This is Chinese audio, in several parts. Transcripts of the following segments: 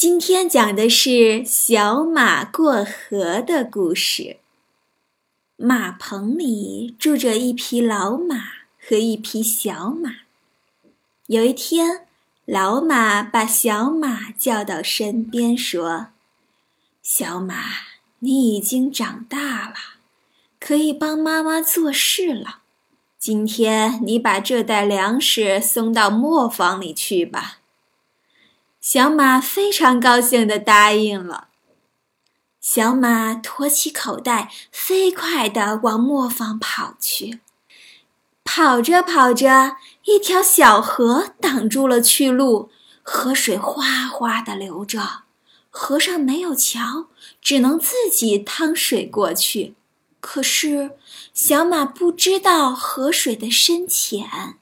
今天讲的是小马过河的故事。马棚里住着一匹老马和一匹小马。有一天，老马把小马叫到身边，说：“小马，你已经长大了，可以帮妈妈做事了。今天你把这袋粮食送到磨坊里去吧。”小马非常高兴地答应了。小马驮起口袋，飞快地往磨坊跑去。跑着跑着，一条小河挡住了去路，河水哗哗地流着。河上没有桥，只能自己趟水过去。可是，小马不知道河水的深浅。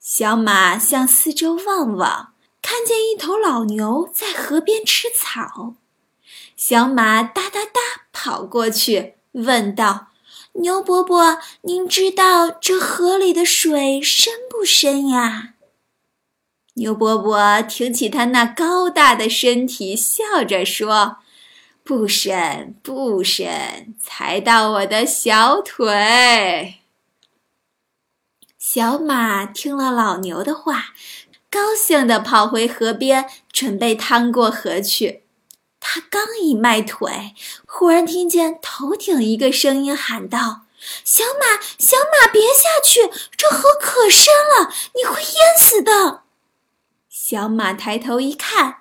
小马向四周望望。看见一头老牛在河边吃草，小马哒哒哒跑过去，问道：“牛伯伯，您知道这河里的水深不深呀？”牛伯伯挺起他那高大的身体，笑着说：“不深，不深，才到我的小腿。”小马听了老牛的话。高兴地跑回河边，准备趟过河去。他刚一迈腿，忽然听见头顶一个声音喊道：“小马，小马，别下去！这河可深了，你会淹死的。”小马抬头一看，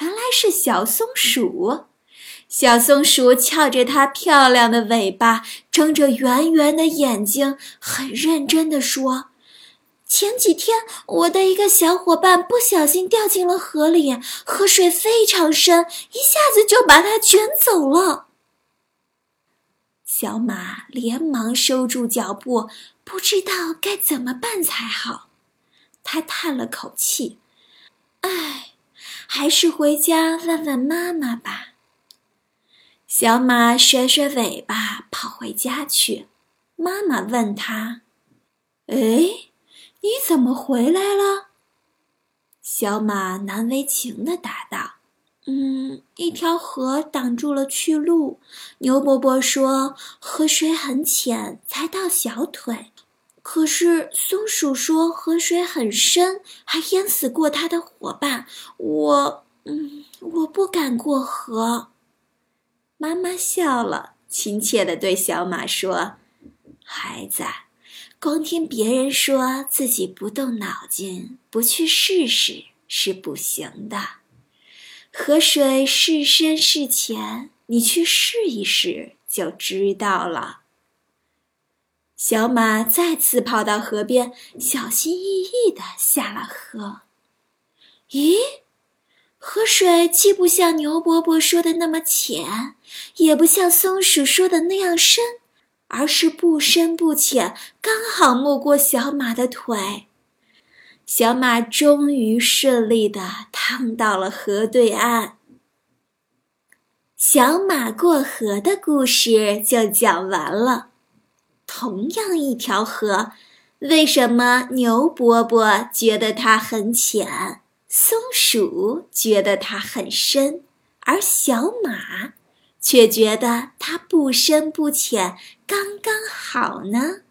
原来是小松鼠。小松鼠翘着它漂亮的尾巴，睁着圆圆的眼睛，很认真地说。前几天，我的一个小伙伴不小心掉进了河里，河水非常深，一下子就把他卷走了。小马连忙收住脚步，不知道该怎么办才好。他叹了口气：“唉，还是回家问问妈妈吧。”小马甩甩尾巴，跑回家去。妈妈问他：“哎？”你怎么回来了？小马难为情的答道：“嗯，一条河挡住了去路。牛伯伯说河水很浅，才到小腿。可是松鼠说河水很深，还淹死过它的伙伴。我……嗯，我不敢过河。”妈妈笑了，亲切地对小马说：“孩子。”光听别人说自己不动脑筋，不去试试是不行的。河水是深是浅，你去试一试就知道了。小马再次跑到河边，小心翼翼地下了河。咦，河水既不像牛伯伯说的那么浅，也不像松鼠说的那样深。而是不深不浅，刚好没过小马的腿。小马终于顺利地趟到了河对岸。小马过河的故事就讲完了。同样一条河，为什么牛伯伯觉得它很浅，松鼠觉得它很深，而小马？却觉得它不深不浅，刚刚好呢。